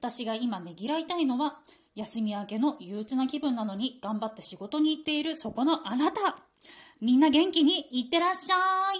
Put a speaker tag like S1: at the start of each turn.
S1: 私が今ねぎらいたいのは、休み明けの憂鬱な気分なのに頑張って仕事に行っているそこのあなた。みんな元気にいってらっしゃい。